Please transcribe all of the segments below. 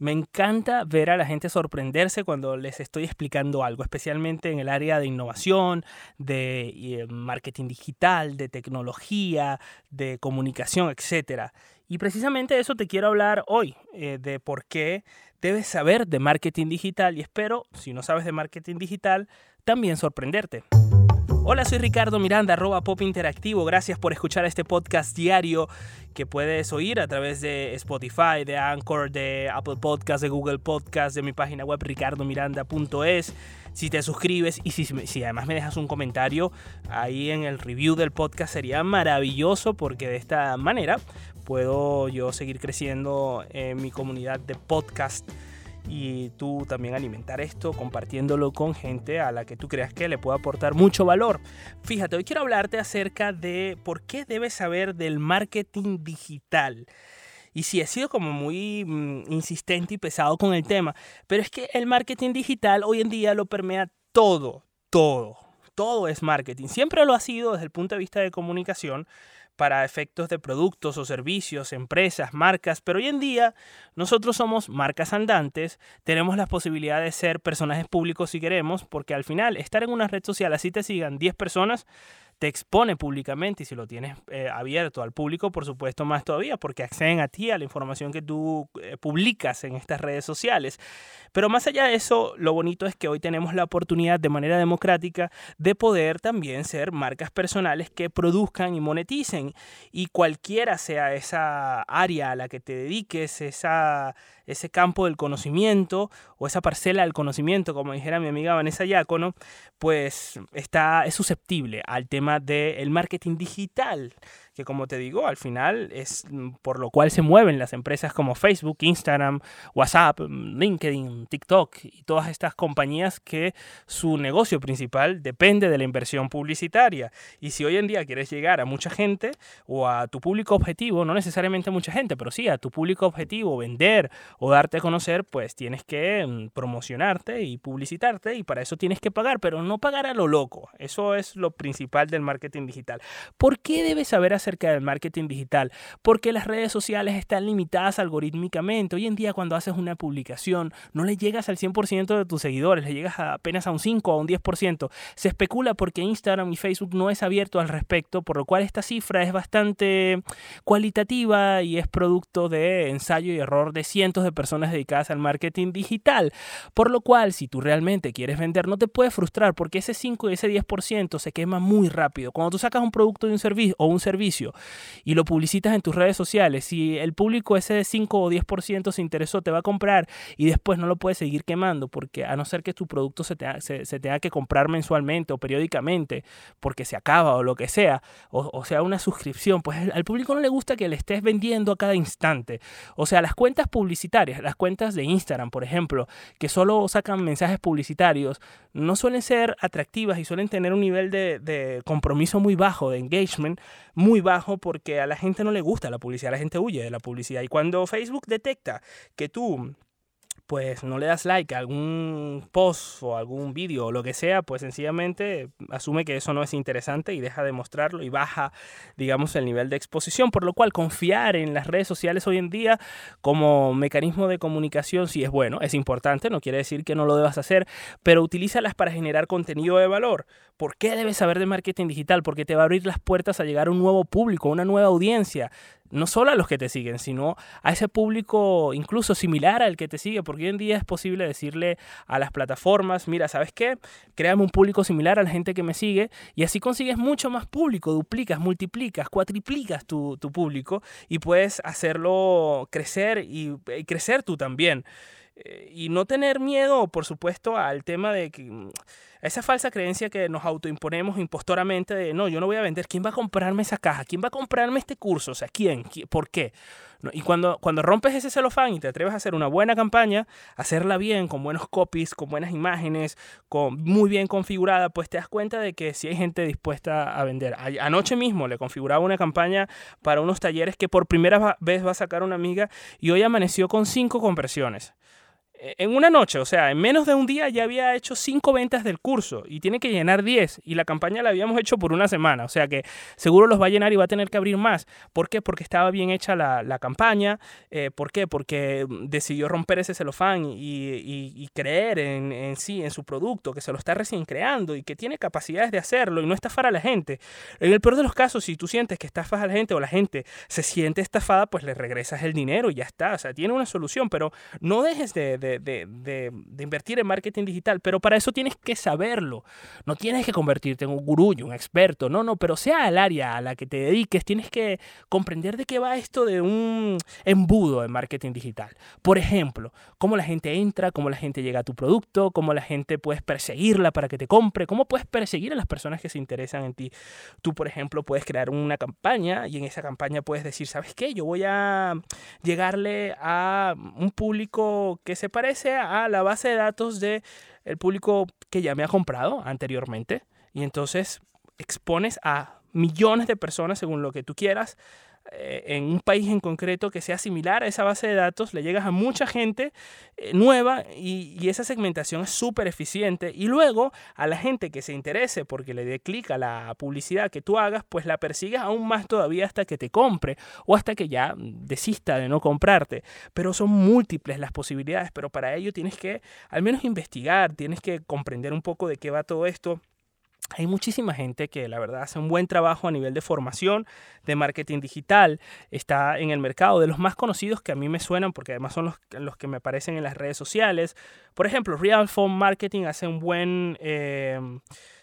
Me encanta ver a la gente sorprenderse cuando les estoy explicando algo, especialmente en el área de innovación, de eh, marketing digital, de tecnología, de comunicación, etc. Y precisamente eso te quiero hablar hoy, eh, de por qué debes saber de marketing digital y espero, si no sabes de marketing digital, también sorprenderte. Hola, soy Ricardo Miranda, arroba Pop Interactivo. Gracias por escuchar este podcast diario que puedes oír a través de Spotify, de Anchor, de Apple Podcast, de Google Podcast, de mi página web ricardomiranda.es. Si te suscribes y si, si, además me dejas un comentario ahí en el review del podcast sería maravilloso porque de esta manera puedo yo seguir creciendo en mi comunidad de podcast y tú también alimentar esto compartiéndolo con gente a la que tú creas que le puede aportar mucho valor. Fíjate, hoy quiero hablarte acerca de por qué debes saber del marketing digital. Y sí, he sido como muy mm, insistente y pesado con el tema, pero es que el marketing digital hoy en día lo permea todo, todo, todo es marketing. Siempre lo ha sido desde el punto de vista de comunicación, para efectos de productos o servicios, empresas, marcas, pero hoy en día nosotros somos marcas andantes, tenemos la posibilidad de ser personajes públicos si queremos, porque al final estar en una red social así te sigan 10 personas, te expone públicamente y si lo tienes eh, abierto al público, por supuesto, más todavía, porque acceden a ti, a la información que tú eh, publicas en estas redes sociales. Pero más allá de eso, lo bonito es que hoy tenemos la oportunidad de manera democrática de poder también ser marcas personales que produzcan y moneticen. Y cualquiera sea esa área a la que te dediques, esa ese campo del conocimiento o esa parcela del conocimiento, como dijera mi amiga Vanessa Yácono, pues está, es susceptible al tema del marketing digital que como te digo, al final es mm, por lo cual se mueven las empresas como Facebook, Instagram, WhatsApp, LinkedIn, TikTok y todas estas compañías que su negocio principal depende de la inversión publicitaria. Y si hoy en día quieres llegar a mucha gente o a tu público objetivo, no necesariamente mucha gente, pero sí a tu público objetivo, vender o darte a conocer, pues tienes que mm, promocionarte y publicitarte y para eso tienes que pagar, pero no pagar a lo loco. Eso es lo principal del marketing digital. ¿Por qué debes saber acerca del marketing digital, porque las redes sociales están limitadas algorítmicamente. Hoy en día cuando haces una publicación no le llegas al 100% de tus seguidores, le llegas apenas a un 5 o un 10%. Se especula porque Instagram y Facebook no es abierto al respecto, por lo cual esta cifra es bastante cualitativa y es producto de ensayo y error de cientos de personas dedicadas al marketing digital. Por lo cual, si tú realmente quieres vender, no te puedes frustrar porque ese 5 y ese 10% se quema muy rápido. Cuando tú sacas un producto de un servicio o un servicio, y lo publicitas en tus redes sociales, si el público ese de 5 o 10% se interesó, te va a comprar y después no lo puedes seguir quemando porque a no ser que tu producto se, se, tenga que comprar mensualmente o periódicamente porque se acaba o lo que sea, o, sea una suscripción, pues al público no le gusta que le estés vendiendo a cada instante. O sea, las cuentas publicitarias, las cuentas de Instagram, por ejemplo, que solo sacan mensajes publicitarios, no suelen ser atractivas y suelen tener un nivel de, de compromiso muy bajo, de engagement muy bajo porque a la gente no le gusta la publicidad, la gente huye de la publicidad. Y cuando Facebook detecta que tú pues no le das like a algún post o algún vídeo o lo que sea, pues sencillamente asume que eso no es interesante y deja de mostrarlo y baja, digamos, el nivel de exposición. Por lo cual, confiar en las redes sociales hoy en día como mecanismo de comunicación sí es bueno, es importante, no quiere decir que no lo debas hacer, pero utilízalas para generar contenido de valor. ¿Por qué debes saber de marketing digital? Porque te va a abrir las puertas a llegar a un nuevo público, una nueva audiencia no solo a los que te siguen, sino a ese público incluso similar al que te sigue, porque hoy en día es posible decirle a las plataformas, mira, ¿sabes qué? Créame un público similar a la gente que me sigue y así consigues mucho más público, duplicas, multiplicas, cuatriplicas tu, público y puedes hacerlo crecer y, y crecer tú también. Eh, y no tener miedo, por supuesto, al tema de que mm, esa falsa creencia que nos autoimponemos impostoramente de no, yo no voy a vender, ¿quién va a comprarme esa caja? ¿Quién va a comprarme este curso? O sea, ¿quién? ¿Por qué? Y cuando, cuando rompes ese celofán y te atreves a hacer una buena campaña, hacerla bien, con buenos copies, con buenas imágenes, con, muy bien configurada, pues te das cuenta de que sí hay gente dispuesta a vender. Anoche mismo le configuraba una campaña para unos talleres que por primera vez va a sacar una amiga y hoy amaneció con cinco conversiones en una noche, o sea, en menos de un día ya había hecho cinco ventas del curso y tiene que llenar 10 y la campaña la habíamos hecho por una semana, o sea que seguro los va a llenar y va a tener que abrir más. ¿Por qué? Porque estaba bien hecha la, la campaña. Eh, ¿Por qué? Porque decidió romper ese celofán y, y, y creer en, en, sí, en su producto, que se lo está recién creando y que tiene capacidades de hacerlo y no estafar a la gente. En el peor de los casos, si tú sientes que estafas a la gente o la gente se siente estafada, pues le regresas el dinero y ya está. O sea, tiene una solución, pero no dejes de de, invertir en marketing digital, pero para eso tienes que saberlo. No tienes que convertirte en un gurú, un experto, no, no, pero sea el área a la que te dediques, tienes que comprender de qué va esto de un embudo en marketing digital. Por ejemplo, cómo la gente entra, cómo la gente llega a tu producto, cómo la gente puedes perseguirla para que te compre, cómo puedes perseguir a las personas que se interesan en ti. Tú, por ejemplo, puedes crear una campaña y en esa campaña puedes decir, ¿sabes qué? Yo voy a llegarle a un público que sepa parece a la base de datos del el público que ya me ha comprado anteriormente. Y entonces expones a millones de personas según lo que tú quieras en un país en concreto que sea similar a esa base de datos, le llegas a mucha gente eh, nueva y, y, esa segmentación es súper eficiente. Y luego a la gente que se interese porque le dé clic a la publicidad que tú hagas, pues la persigues aún más todavía hasta que te compre o hasta que ya desista de no comprarte. Pero son múltiples las posibilidades, pero para ello tienes que al menos investigar, tienes que comprender un poco de qué va todo esto hay muchísima gente que la verdad hace un buen trabajo a nivel de formación, de marketing digital, está en el mercado, de los más conocidos que a mí me suenan, porque además son los, que me aparecen en las redes sociales. Por ejemplo, Real Phone Marketing hace un buen... Eh,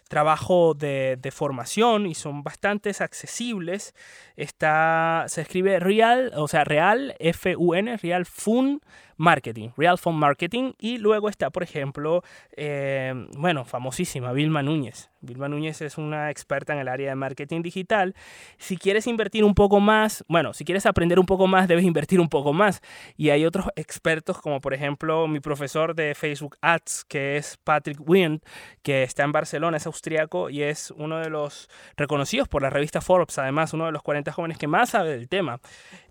trabajo de, formación y son bastante accesibles. Está, se escribe Real, o sea, Real, F-U-N, Real Fun Marketing, Real Fun Marketing. Y luego está, por ejemplo, eh, bueno, famosísima, Vilma Núñez. Vilma Núñez es una experta en el área de marketing digital. Si quieres invertir un poco más, bueno, si quieres aprender un poco más, debes invertir un poco más. Y hay otros expertos, como por ejemplo mi profesor de Facebook Ads, que es Patrick Wind, que está en Barcelona, es austriaco y es uno de los reconocidos por la revista Forbes, además, uno de los 40 jóvenes que más sabe del tema.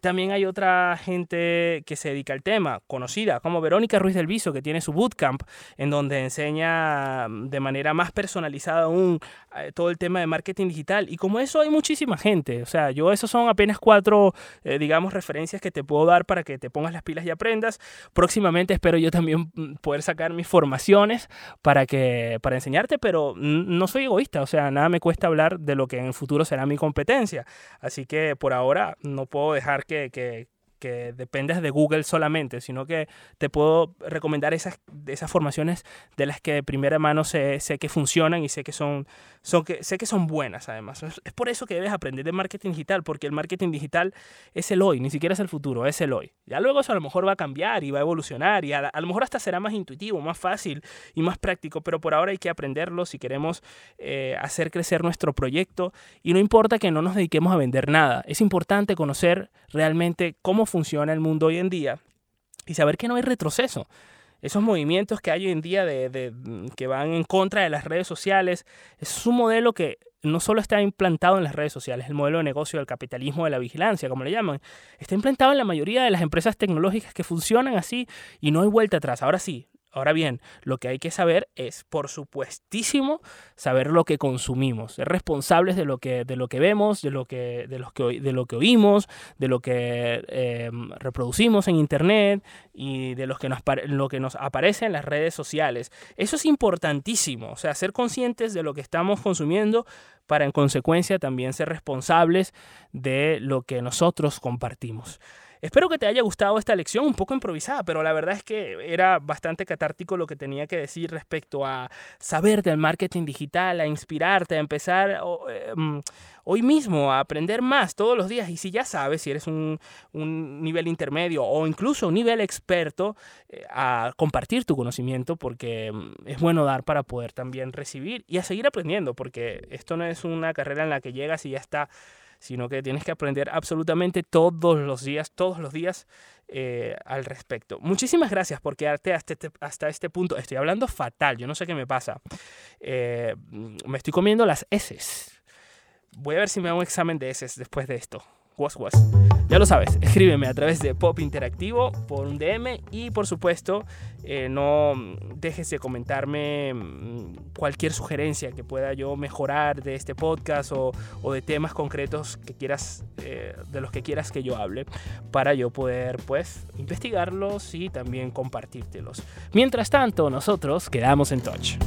También hay otra gente que se dedica al tema, conocida como Verónica Ruiz del Viso, que tiene su bootcamp, en donde enseña mm, de manera más personalizada aún eh, todo el tema de marketing digital. Y como eso hay muchísima gente. O sea, yo esos son apenas cuatro, eh, digamos, referencias que te puedo dar para que te pongas las pilas y aprendas. Próximamente espero yo también mm, poder sacar mis formaciones para, que, para enseñarte, pero no soy egoísta. O sea, nada me cuesta hablar de lo que en el futuro será mi competencia. Así que por ahora no puedo dejar que, que, que dependes de Google solamente, sino que te puedo recomendar esas, esas formaciones de las que de primera mano sé, sé que funcionan y sé que son, son que, sé que son buenas además. Es por eso que debes aprender de marketing digital, porque el marketing digital es el hoy, ni siquiera es el futuro, es el hoy. Ya luego eso a lo mejor va a cambiar y va a evolucionar y a, lo mejor hasta será más intuitivo, más fácil y más práctico, pero por ahora hay que aprenderlo si queremos eh, hacer crecer nuestro proyecto y no importa que no nos dediquemos a vender nada, es importante conocer realmente cómo funciona el mundo hoy en día y saber que no hay retroceso. Esos movimientos que hay hoy en día de, que van en contra de las redes sociales, es un modelo que no solo está implantado en las redes sociales, el modelo de negocio del capitalismo de la vigilancia, como le llaman, está implantado en la mayoría de las empresas tecnológicas que funcionan así y no hay vuelta atrás. Ahora sí, Ahora bien, lo que hay que saber es, por supuestísimo, saber lo que consumimos, ser responsables de lo que, de lo que vemos, de lo que, de los que, de lo que oímos, de lo que eh, reproducimos en Internet y de los que lo que nos aparece en las redes sociales. Eso es importantísimo, o sea, ser conscientes de lo que estamos consumiendo para en consecuencia también ser responsables de lo que nosotros compartimos. Espero que te haya gustado esta lección, un poco improvisada, pero la verdad es que era bastante catártico lo que tenía que decir respecto a saber del marketing digital, a inspirarte, a empezar em, hoy mismo a aprender más todos los días. Y si ya sabes, si eres un, nivel intermedio o incluso un nivel experto, eh, a compartir tu conocimiento porque em, es bueno dar para poder también recibir y a seguir aprendiendo, porque esto no es una carrera en la que llegas y ya está sino que tienes que aprender absolutamente todos los días, todos los días eh, al respecto. Muchísimas gracias por quedarte hasta este, hasta este punto. Estoy hablando fatal, yo no sé qué me pasa. Eh, me estoy comiendo las heces. Voy a ver si me hago un examen de heces después de esto. Was Was. Ya lo sabes, escríbeme a través de Pop Interactivo por un DM y por supuesto eh, no dejes de comentarme mm, cualquier sugerencia que pueda yo mejorar de este podcast o, o de temas concretos que quieras, eh, de los que quieras que yo hable para yo poder pues investigarlos y también compartírtelos. Mientras tanto, nosotros quedamos en touch.